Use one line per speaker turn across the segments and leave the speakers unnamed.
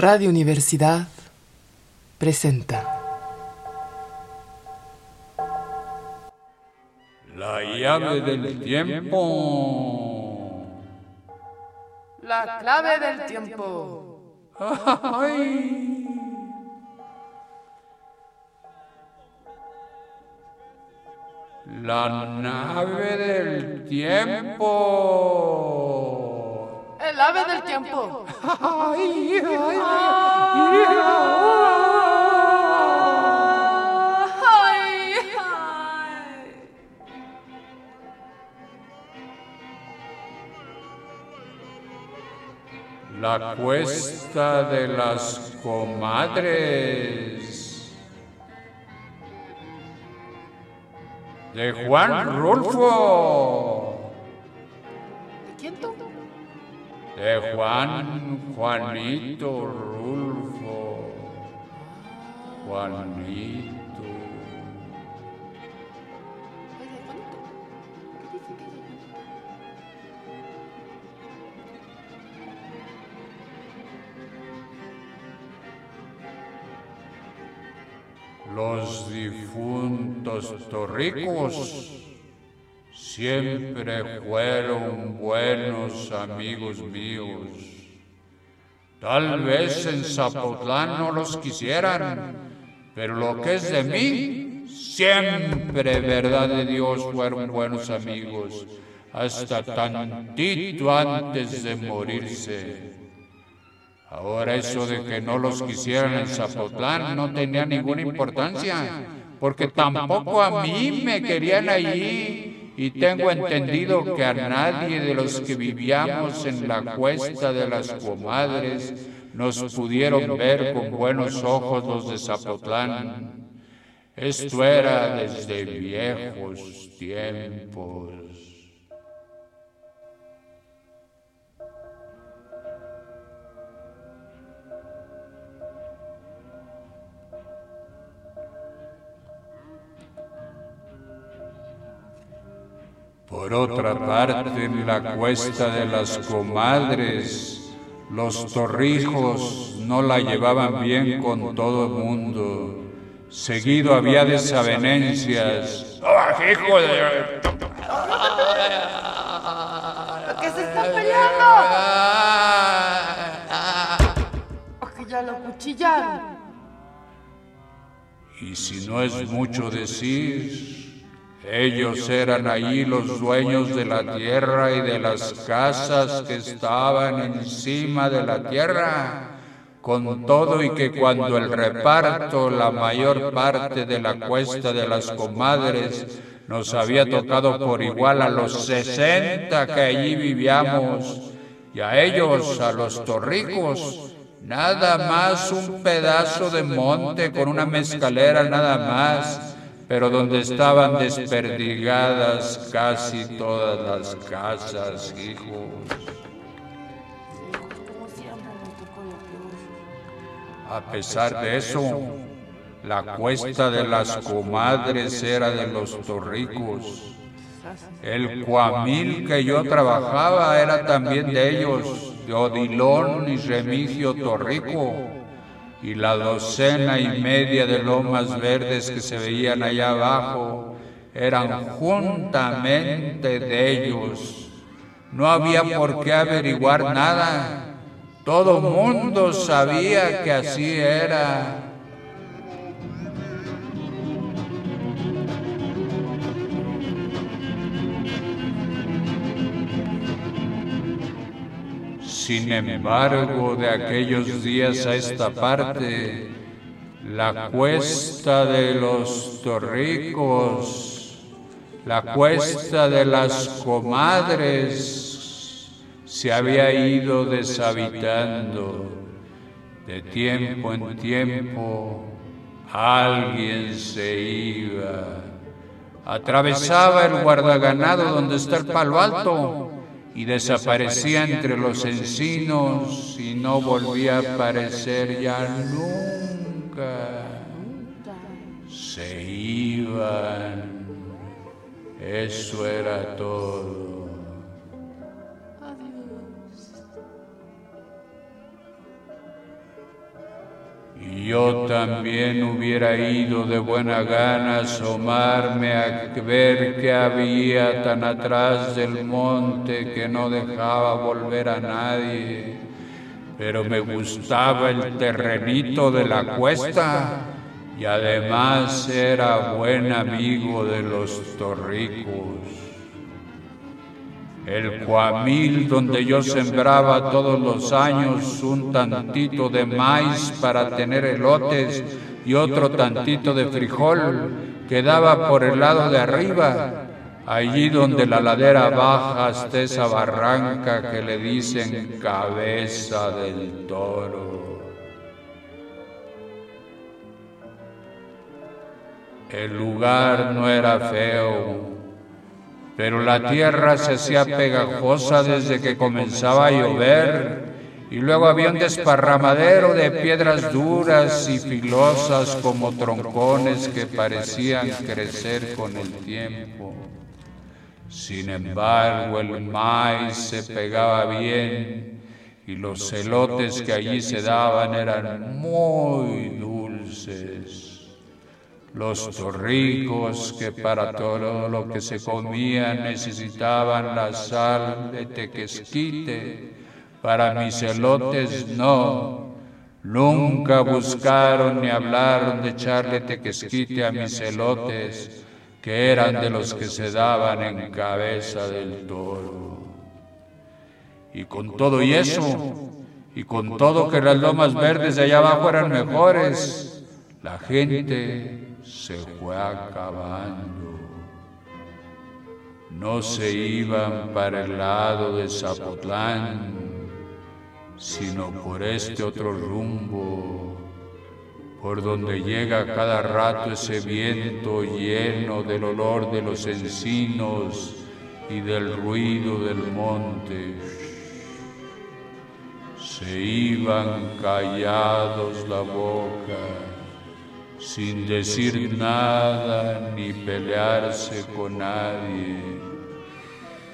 Radio Universidad presenta.
La llave del tiempo.
La clave del tiempo.
Ay. La nave del tiempo.
El ave del tiempo.
Ay, ay,
Ay, ay.
La cuesta de las comadres. De Juan Rulfo.
¿De quién tú?
De Juan Juanito Rulfo. Juanito. Los difuntos torricos siempre fueron buenos amigos míos. Tal vez en Zapotlán no los quisieran, pero lo que es de mí, siempre, verdad de Dios, fueron buenos amigos, hasta tantito antes de morirse. Ahora eso de que no los quisieran en Zapotlán no tenía ninguna importancia, porque tampoco a mí me querían allí. Y tengo entendido que a nadie de los que vivíamos en la cuesta de las comadres nos pudieron ver con buenos ojos los de Zapotlán. Esto era desde viejos tiempos. Por otra parte, en la cuesta de las comadres, los torrijos no la llevaban bien con todo el mundo. Seguido había desavenencias. ¡Ah, hijo de...
¿Qué se está peleando? ¿O que ya lo cuchillaron?
Y si no es mucho decir, ellos eran allí los dueños de la tierra y de las casas que estaban encima de la tierra, con todo y que cuando el reparto, la mayor parte de la cuesta de las comadres, nos había tocado por igual a los sesenta que allí vivíamos, y a ellos, a los torricos, nada más un pedazo de monte con una mezcalera nada más, pero donde estaban desperdigadas casi todas las casas, hijos. A pesar de eso, la cuesta de las comadres era de los torricos. El cuamil que yo trabajaba era también de ellos, de Odilón y Remigio Torrico, y la docena y media de lomas verdes que se veían allá abajo eran juntamente de ellos. No había por qué averiguar nada. Todo mundo sabía que así era. Sin embargo, de aquellos días a esta parte, la cuesta de los torricos, la cuesta de las comadres, se había ido deshabitando. De tiempo en tiempo, alguien se iba. Atravesaba el guardaganado donde está el palo alto y desaparecía entre los encinos y no volvía a aparecer ya nunca. Se iban. Eso era todo. Yo también hubiera ido de buena gana a asomarme a ver qué había tan atrás del monte que no dejaba volver a nadie. Pero me gustaba el terrenito de la cuesta y además era buen amigo de los torricos el cuamil donde yo sembraba todos los años un tantito de maíz para tener elotes y otro tantito de frijol, quedaba por el lado de arriba, allí donde la ladera baja hasta esa barranca que le dicen cabeza del toro. El lugar no era feo pero la tierra se hacía pegajosa desde que comenzaba a llover y luego había un desparramadero de piedras duras y filosas como troncones que parecían crecer con el tiempo. Sin embargo, el maíz se pegaba bien y los celotes que allí se daban eran muy dulces los torricos que para todo lo que se comía necesitaban la sal de tequesquite, para mis elotes no. Nunca buscaron ni hablaron de echarle tequesquite a mis elotes, que eran de los que se daban en cabeza del toro. Y con todo y eso, y con todo que las lomas verdes de allá abajo eran mejores, la gente se fue acabando. No se iban para el lado de Zapotlán, sino por este otro rumbo, por donde llega cada rato ese viento lleno del olor de los encinos y del ruido del monte. Se iban callados la boca sin decir nada ni pelearse con nadie.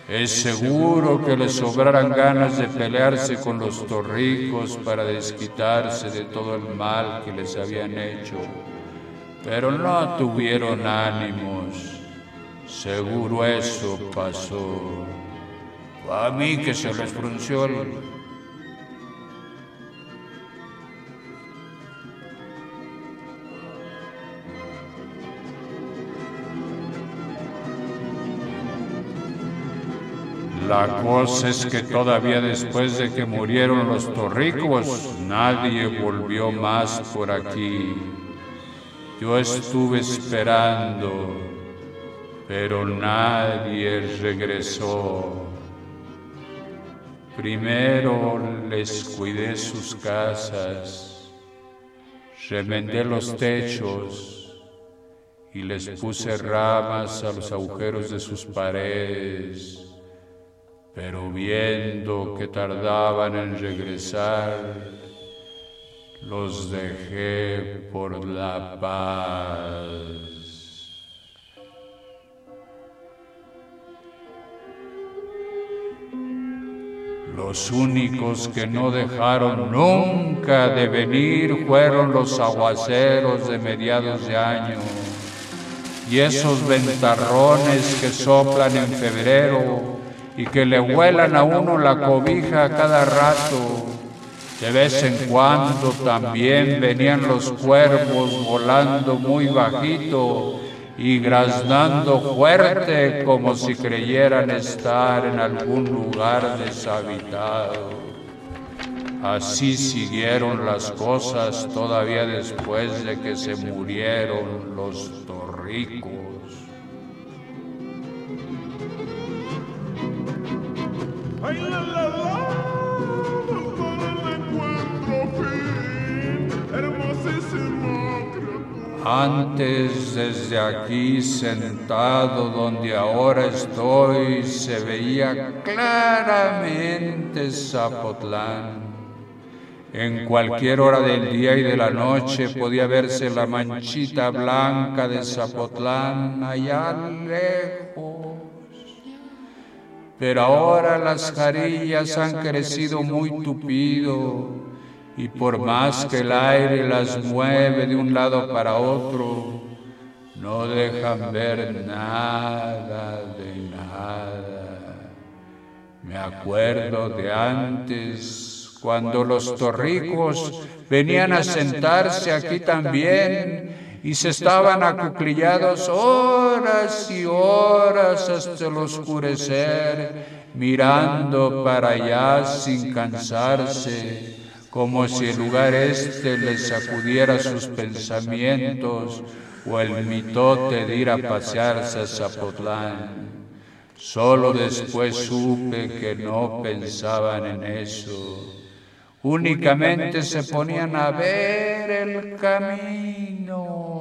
Es seguro que les sobraran ganas de pelearse con los torricos para desquitarse de todo el mal que les habían hecho, pero no tuvieron ánimos. Seguro eso pasó. A mí que se les frunció el La cosa es que todavía después de que murieron los torricos, nadie volvió más por aquí. Yo estuve esperando, pero nadie regresó. Primero les cuidé sus casas, remendé los techos y les puse ramas a los agujeros de sus paredes pero viendo que tardaban en regresar, los dejé por la paz. Los únicos que no dejaron nunca de venir fueron los aguaceros de mediados de año y esos ventarrones que soplan en febrero y que le huelan a uno la cobija cada rato. De vez en cuando también venían los cuervos volando muy bajito y graznando fuerte como si creyeran estar en algún lugar deshabitado. Así siguieron las cosas todavía después de que se murieron los torricos. Antes desde aquí sentado donde ahora estoy se veía claramente Zapotlán. En cualquier hora del día y de la noche podía verse la manchita blanca de Zapotlán allá lejos pero ahora las jarillas han crecido muy tupido y por más que el aire las mueve de un lado para otro, no dejan ver nada de nada. Me acuerdo de antes, cuando los torricos venían a sentarse aquí también y se estaban acuclillados horas y horas hasta el oscurecer, mirando para allá sin cansarse, como si el lugar este les sacudiera sus pensamientos o el mitote de ir a pasearse a Zapotlán. Solo después supe que no pensaban en eso. Únicamente se ponían a ver el camino,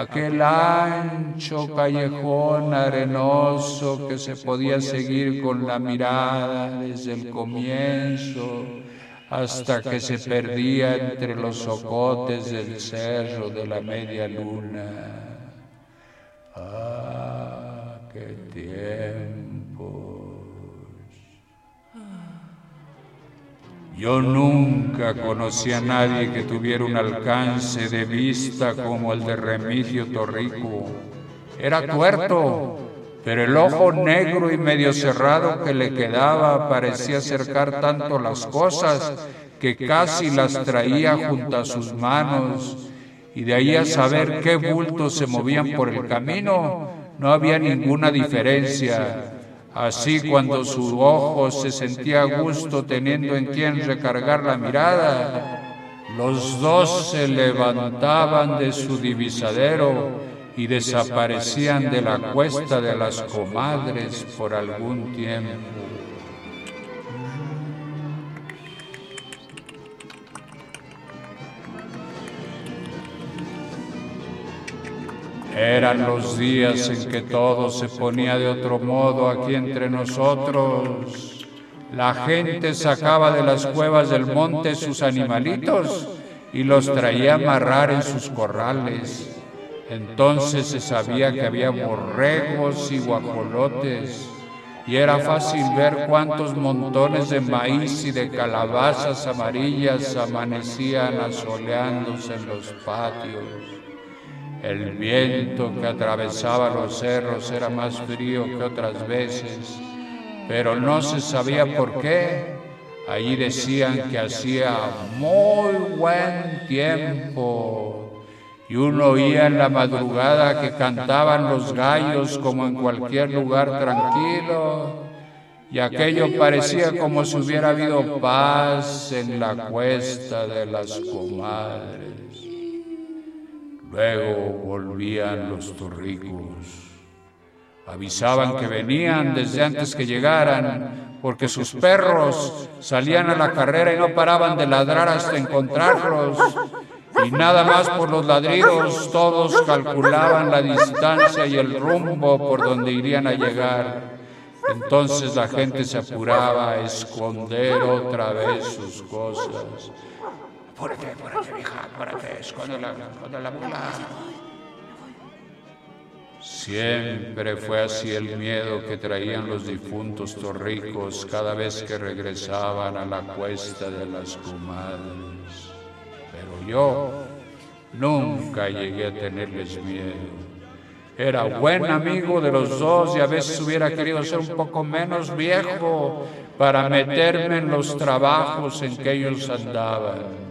aquel ancho callejón arenoso que se podía seguir con la mirada desde el comienzo hasta que se perdía entre los socotes del cerro de la media luna. ¡Ah, qué tiempos! Yo nunca conocí a nadie que tuviera un alcance de vista como el de Remigio Torrico. Era tuerto pero el ojo negro y medio cerrado que le quedaba parecía acercar tanto las cosas que casi las traía junto a sus manos, y de ahí a saber qué bultos se movían por el camino, no había ninguna diferencia. Así cuando su ojo se sentía a gusto teniendo en quien recargar la mirada, los dos se levantaban de su divisadero y desaparecían de la cuesta de las comadres por algún tiempo. Eran los días en que todo se ponía de otro modo aquí entre nosotros. La gente sacaba de las cuevas del monte sus animalitos y los traía a amarrar en sus corrales. Entonces se sabía que había borregos y guajolotes y era fácil ver cuántos montones de maíz y de calabazas amarillas amanecían asoleándose en los patios. El viento que atravesaba los cerros era más frío que otras veces, pero no se sabía por qué. Allí decían que hacía muy buen tiempo y uno oía en la madrugada que cantaban los gallos como en cualquier lugar tranquilo, y aquello parecía como si hubiera habido paz en la cuesta de las comadres. Luego volvían los torricos. Avisaban que venían desde antes que llegaran, porque sus perros salían a la carrera y no paraban de ladrar hasta encontrarlos y nada más por los ladridos todos calculaban la distancia y el rumbo por donde irían a llegar. Entonces la gente se apuraba a esconder otra vez sus cosas. Apúrate, apúrate, hija, apúrate, esconde la, esconde la mula. Siempre fue así el miedo que traían los difuntos torricos cada vez que regresaban a la cuesta de las comadres pero yo nunca llegué a tenerles miedo. Era buen amigo de los dos y a veces hubiera querido ser un poco menos viejo para meterme en los trabajos en que ellos andaban.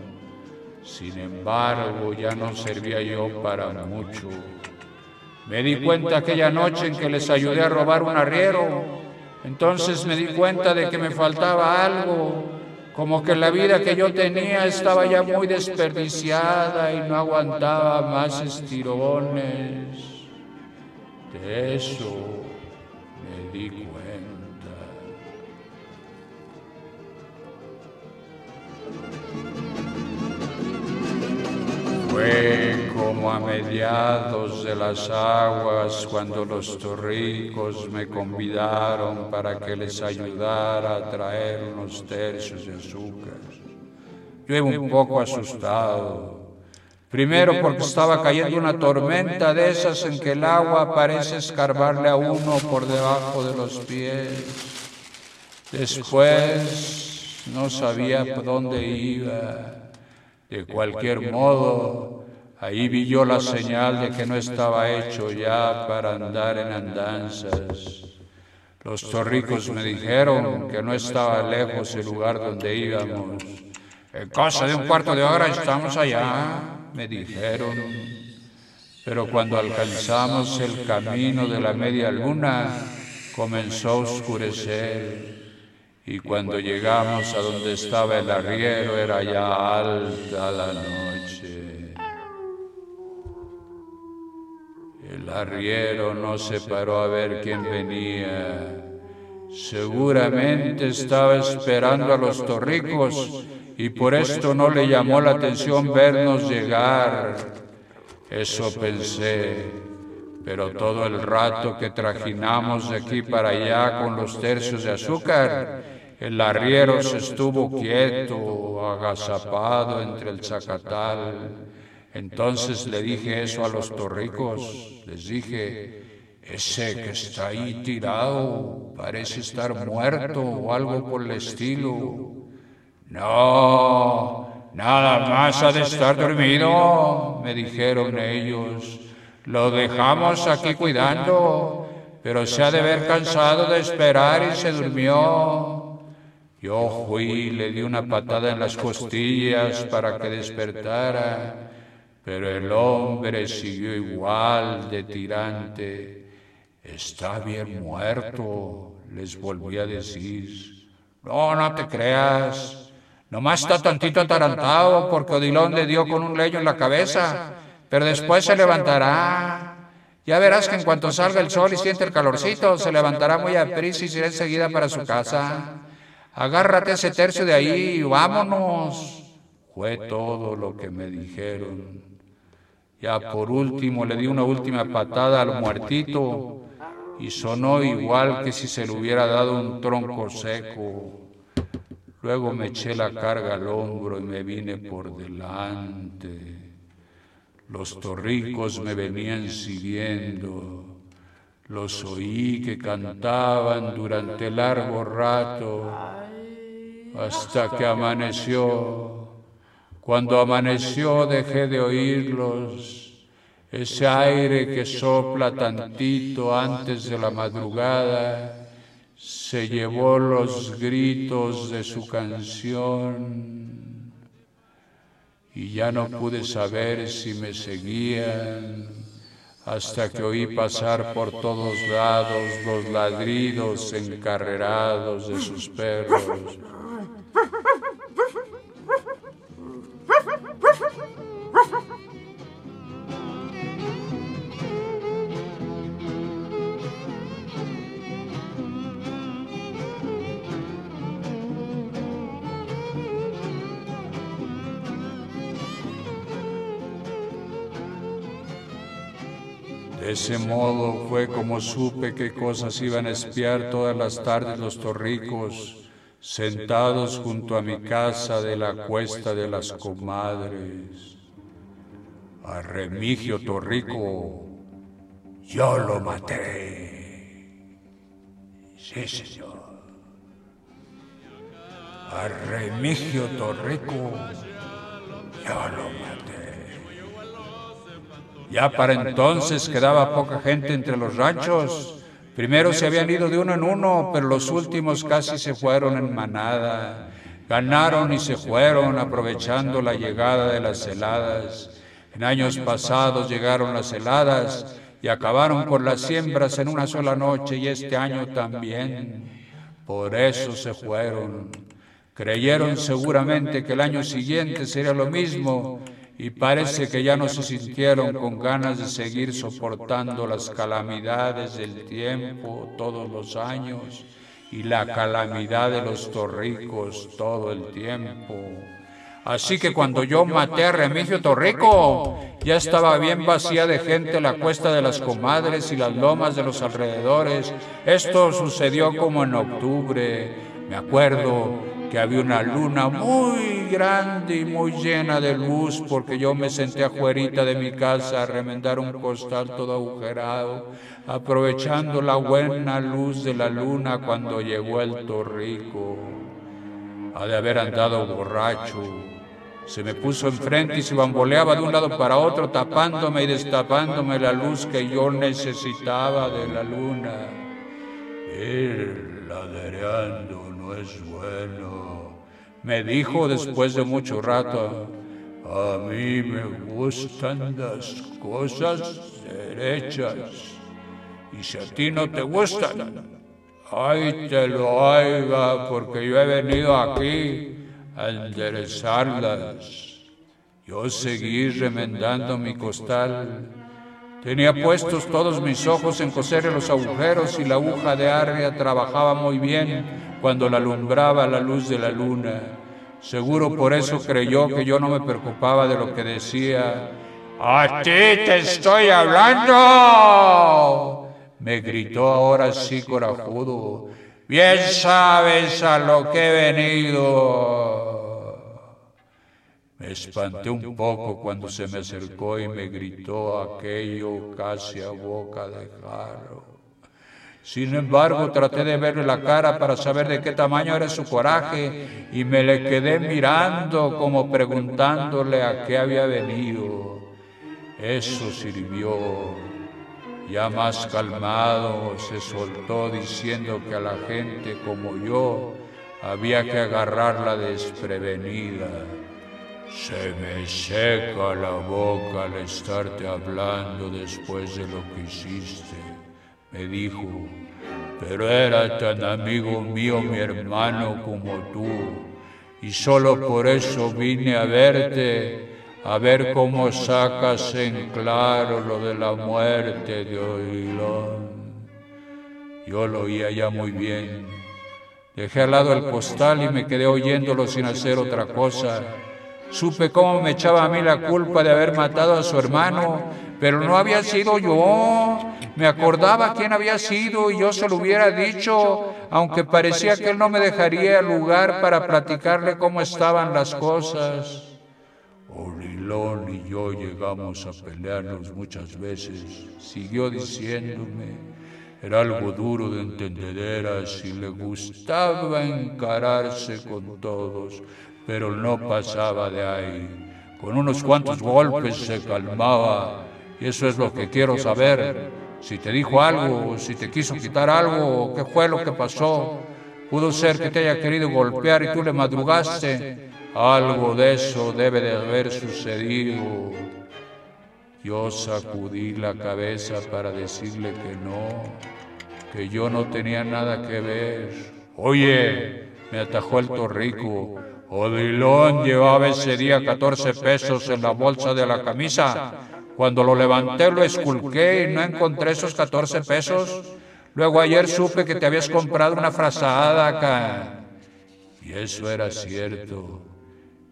Sin embargo, ya no servía yo para mucho. Me di cuenta aquella noche en que les ayudé a robar un arriero. Entonces me di cuenta de que me faltaba algo como que la vida que yo tenía estaba ya muy desperdiciada y no aguantaba más estirones. De eso me di Fue como a mediados de las aguas cuando los torricos me convidaron para que les ayudara a traer unos tercios de azúcar. Yo iba un poco asustado. Primero porque estaba cayendo una tormenta de esas en que el agua parece escarbarle a uno por debajo de los pies. Después no sabía por dónde iba. De cualquier modo, ahí vi yo la señal de que no estaba hecho ya para andar en andanzas. Los torricos me dijeron que no estaba lejos el lugar donde íbamos. En cosa de un cuarto de hora estamos allá, me dijeron. Pero cuando alcanzamos el camino de la media luna, comenzó a oscurecer. Y cuando llegamos a donde estaba el arriero era ya alta la noche. El arriero no se paró a ver quién venía. Seguramente estaba esperando a los torricos y por esto no le llamó la atención vernos llegar. Eso pensé, pero todo el rato que trajinamos de aquí para allá con los tercios de azúcar, el arriero se estuvo quieto, agazapado entre el zacatal. Entonces le dije eso a los torricos, les dije, ese que está ahí tirado parece estar muerto o algo por el estilo. No, nada más ha de estar dormido, me dijeron ellos. Lo dejamos aquí cuidando, pero se ha de haber cansado de esperar y se durmió. Yo fui y le di una patada en las costillas para que despertara, pero el hombre siguió igual de tirante. Está bien muerto, les volví a decir. No, no te creas. Nomás está tantito atarantado porque Odilón le dio con un leño en la cabeza, pero después se levantará. Ya verás que en cuanto salga el sol y siente el calorcito, se levantará muy a prisa y irá enseguida para su casa agárrate ese tercio de ahí y vámonos. Fue todo lo que me dijeron. Ya por último le di una última patada al muertito y sonó igual que si se le hubiera dado un tronco seco. Luego me eché la carga al hombro y me vine por delante. Los torricos me venían siguiendo. Los oí que cantaban durante largo rato hasta que amaneció. Cuando amaneció dejé de oírlos. Ese aire que sopla tantito antes de la madrugada se llevó los gritos de su canción y ya no pude saber si me seguían hasta que oí pasar por todos lados los ladridos encarrerados de sus perros. Ese modo fue como supe qué cosas iban a espiar todas las tardes los torricos, sentados junto a mi casa de la cuesta de las comadres. A Remigio Torrico, yo lo maté. Sí, señor. A Remigio Torrico, yo lo maté. Ya para entonces quedaba poca gente entre los ranchos. Primero se habían ido de uno en uno, pero los últimos casi se fueron en manada. Ganaron y se fueron aprovechando la llegada de las heladas. En años pasados llegaron las heladas y acabaron con las siembras en una sola noche y este año también. Por eso se fueron. Creyeron seguramente que el año siguiente sería lo mismo y parece que ya no se sintieron con ganas de seguir soportando las calamidades del tiempo todos los años y la calamidad de los torricos todo el tiempo. Así que cuando yo maté a Remigio Torrico, ya estaba bien vacía de gente la cuesta de las comadres y las lomas de los alrededores. Esto sucedió como en octubre, me acuerdo que había una luna muy grande y muy llena de luz porque yo me senté afuera de mi casa a remendar un costal todo agujerado, aprovechando la buena luz de la luna cuando llegó el torrico. Ha de haber andado borracho. Se me puso enfrente y se bamboleaba de un lado para otro, tapándome y destapándome la luz que yo necesitaba de la luna. Ir ladereando no es bueno, me dijo después de mucho rato. A mí me gustan las cosas derechas. Y si a ti no te gustan, ay te lo haga, porque yo he venido aquí a enderezarlas. Yo seguí remendando mi costal. Tenía puestos todos mis ojos en coser los agujeros y la aguja de arria trabajaba muy bien cuando la alumbraba la luz de la luna. Seguro por eso creyó que yo no me preocupaba de lo que decía. A ti te estoy hablando. Me gritó ahora sí corajudo. Bien sabes a lo que he venido. Me espanté un poco cuando se me acercó y me gritó aquello casi a boca de jarro. Sin embargo, traté de verle la cara para saber de qué tamaño era su coraje y me le quedé mirando como preguntándole a qué había venido. Eso sirvió. Ya más calmado se soltó diciendo que a la gente como yo había que agarrarla desprevenida. Se me seca la boca al estarte hablando después de lo que hiciste, me dijo, pero era tan amigo mío mi hermano como tú, y solo por eso vine a verte a ver cómo sacas en claro lo de la muerte de Oilón. Yo lo oía ya muy bien. Dejé al lado el postal y me quedé oyéndolo sin hacer otra cosa. Supe cómo me echaba a mí la culpa de haber matado a su hermano, pero no había sido yo. Me acordaba quién había sido y yo se lo hubiera dicho, aunque parecía que él no me dejaría lugar para platicarle cómo estaban las cosas. Orilón y yo llegamos a pelearnos muchas veces, siguió diciéndome. Era algo duro de entendederas y le gustaba encararse con todos, pero no pasaba de ahí. Con unos cuantos golpes se calmaba y eso es lo que quiero saber. Si te dijo algo, si te quiso quitar algo, qué fue lo que pasó. Pudo ser que te haya querido golpear y tú le madrugaste. Algo de eso debe de haber sucedido. Yo sacudí la cabeza para decirle que no, que yo no tenía nada que ver. Oye, me atajó el torrico. Odilón llevaba ese día 14 pesos en la bolsa de la camisa. Cuando lo levanté lo esculqué y no encontré esos 14 pesos. Luego ayer supe que te habías comprado una frazada acá. Y eso era cierto.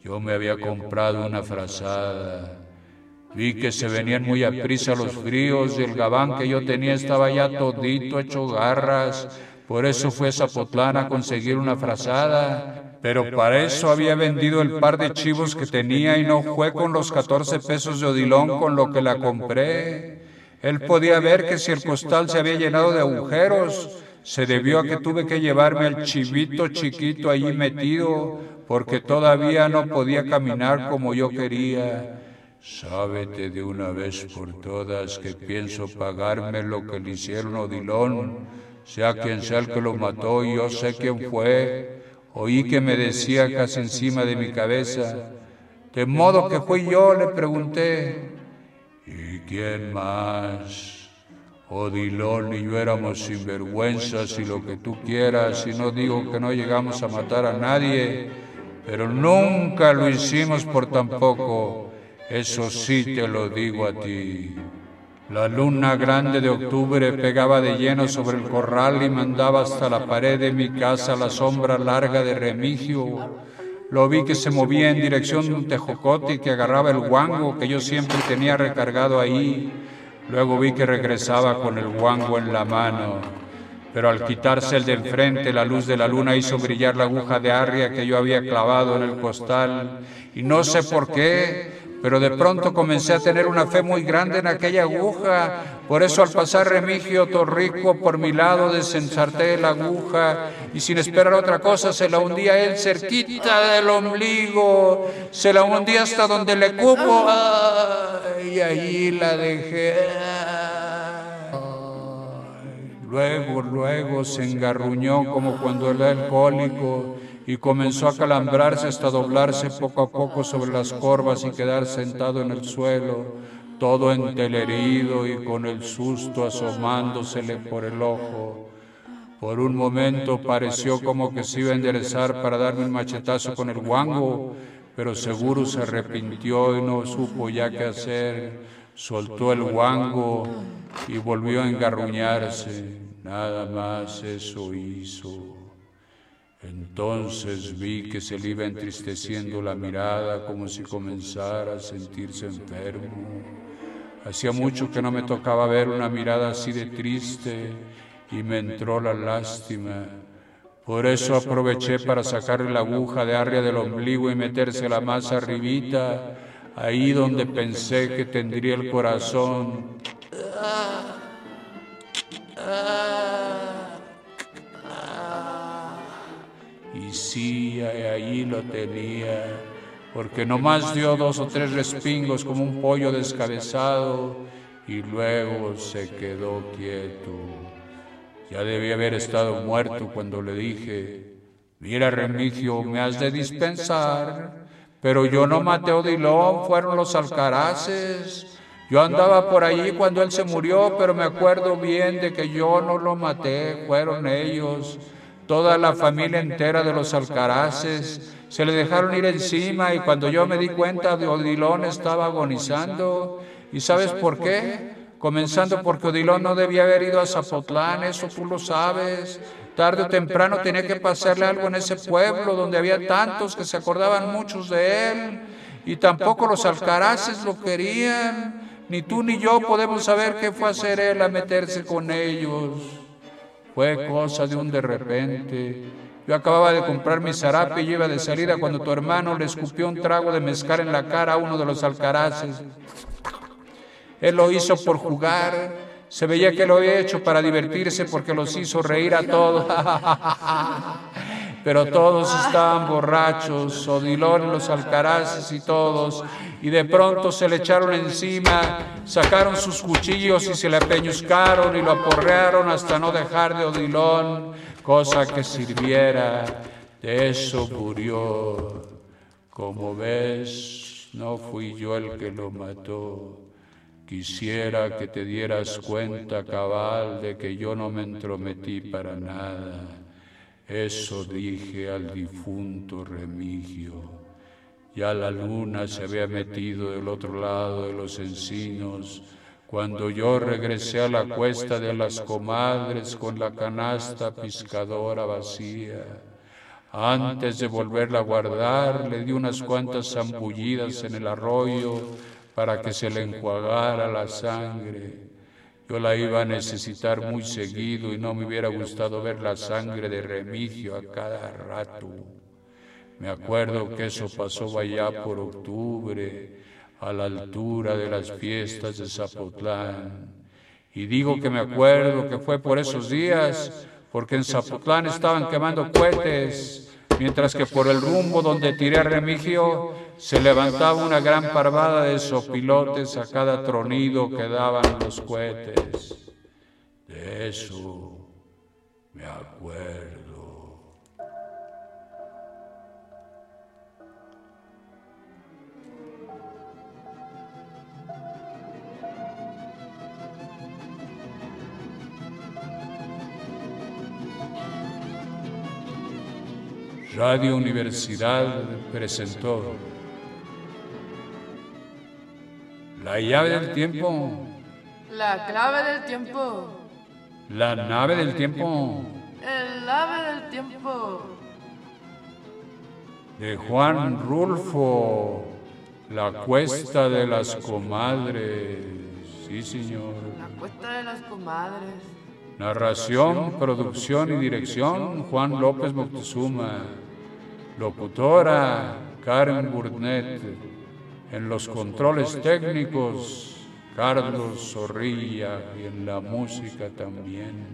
Yo me había comprado una frazada. Vi que se venían muy a prisa los fríos y el gabán que yo tenía estaba ya todito hecho garras. Por eso fue a Zapotlán a conseguir una frazada. Pero para eso había vendido el par de chivos que tenía y no fue con los 14 pesos de Odilón con lo que la compré. Él podía ver que si el costal se había llenado de agujeros, se debió a que tuve que llevarme al chivito chiquito allí metido, porque todavía no podía caminar como yo quería. Sábete de una vez por todas que pienso pagarme lo que le hicieron a Odilón, sea quien sea el que lo mató, y yo sé quién fue. Oí que me decía casi encima de mi cabeza. De modo que fui yo, le pregunté. ¿Y quién más? Odilón y yo éramos sinvergüenzas y lo que tú quieras, y no digo que no llegamos a matar a nadie, pero nunca lo hicimos por tan poco. Eso sí te lo digo a ti. La luna grande de octubre pegaba de lleno sobre el corral y mandaba hasta la pared de mi casa la sombra larga de Remigio. Lo vi que se movía en dirección de un tejocote y que agarraba el guango que yo siempre tenía recargado ahí. Luego vi que regresaba con el guango en la mano. Pero al quitarse el de enfrente, la luz de la luna hizo brillar la aguja de arria que yo había clavado en el costal. Y no sé por qué, pero de pronto comencé a tener una fe muy grande en aquella aguja. Por eso al pasar Remigio Torrico por mi lado desensarté la aguja. y sin esperar otra cosa se la hundía él cerquita del ombligo, se la hundía hasta donde le cupo. y ahí la dejé. Luego, luego se engarruñó como cuando el alcohólico y comenzó a calambrarse hasta doblarse poco a poco sobre las corvas y quedar sentado en el suelo, todo entelerido y con el susto asomándosele por el ojo. Por un momento pareció como que se iba a enderezar para darme un machetazo con el guango, pero seguro se arrepintió y no supo ya qué hacer. Soltó el guango y volvió a engarruñarse. Nada más eso hizo. Entonces vi que se le iba entristeciendo la mirada como si comenzara a sentirse enfermo. Hacía mucho que no me tocaba ver una mirada así de triste y me entró la lástima. Por eso aproveché para sacarle la aguja de arria del ombligo y metérsela más arribita, ahí donde pensé que tendría el corazón. Y sí, ahí lo tenía, porque nomás dio dos o tres respingos como un pollo descabezado y luego se quedó quieto. Ya debía haber estado muerto cuando le dije, mira Remigio, me has de dispensar, pero yo no maté a Odilón, fueron los alcaraces. Yo andaba por allí cuando él se murió, pero me acuerdo bien de que yo no lo maté, fueron ellos toda la familia entera de los alcaraces, se le dejaron ir encima y cuando yo me di cuenta de Odilón estaba agonizando. ¿Y sabes por qué? Comenzando porque Odilón no debía haber ido a Zapotlán, eso tú lo sabes. Tarde o temprano tenía que pasarle algo en ese pueblo donde había tantos que se acordaban muchos de él y tampoco los alcaraces lo querían. Ni tú ni yo podemos saber qué fue a hacer él a meterse con ellos. Fue cosa de un de repente. Yo acababa de comprar mi zarape y iba de salida cuando tu hermano le escupió un trago de mezcal en la cara a uno de los alcaraces. Él lo hizo por jugar. Se veía que lo había hecho para divertirse porque los hizo reír a todos. Pero todos estaban borrachos, Odilón, los alcaraces y todos. Y de pronto se le echaron encima, sacaron sus cuchillos y se le apeñuscaron y lo aporrearon hasta no dejar de Odilón, cosa que sirviera. De eso murió. Como ves, no fui yo el que lo mató. Quisiera que te dieras cuenta, cabal, de que yo no me entrometí para nada. Eso dije al difunto Remigio. Ya la luna se había metido del otro lado de los encinos cuando yo regresé a la cuesta de las comadres con la canasta piscadora vacía. Antes de volverla a guardar, le di unas cuantas zambullidas en el arroyo para que se le enjuagara la sangre. Yo la iba a necesitar muy seguido y no me hubiera gustado ver la sangre de Remigio a cada rato. Me acuerdo que eso pasó allá por octubre, a la altura de las fiestas de Zapotlán. Y digo que me acuerdo que fue por esos días, porque en Zapotlán estaban quemando cohetes mientras que por el rumbo donde tiré a Remigio se levantaba una gran parvada de sopilotes a cada tronido que daban los cohetes. De eso me acuerdo. Radio Universidad presentó La llave del tiempo.
La clave del tiempo.
La nave del tiempo.
El ave del tiempo.
De Juan Rulfo. La cuesta de las comadres. Sí, señor.
La cuesta de las comadres.
Narración, producción y dirección, Juan López Moctezuma. Locutora, Karen Burnett. En los controles técnicos, Carlos Zorrilla y en la música también.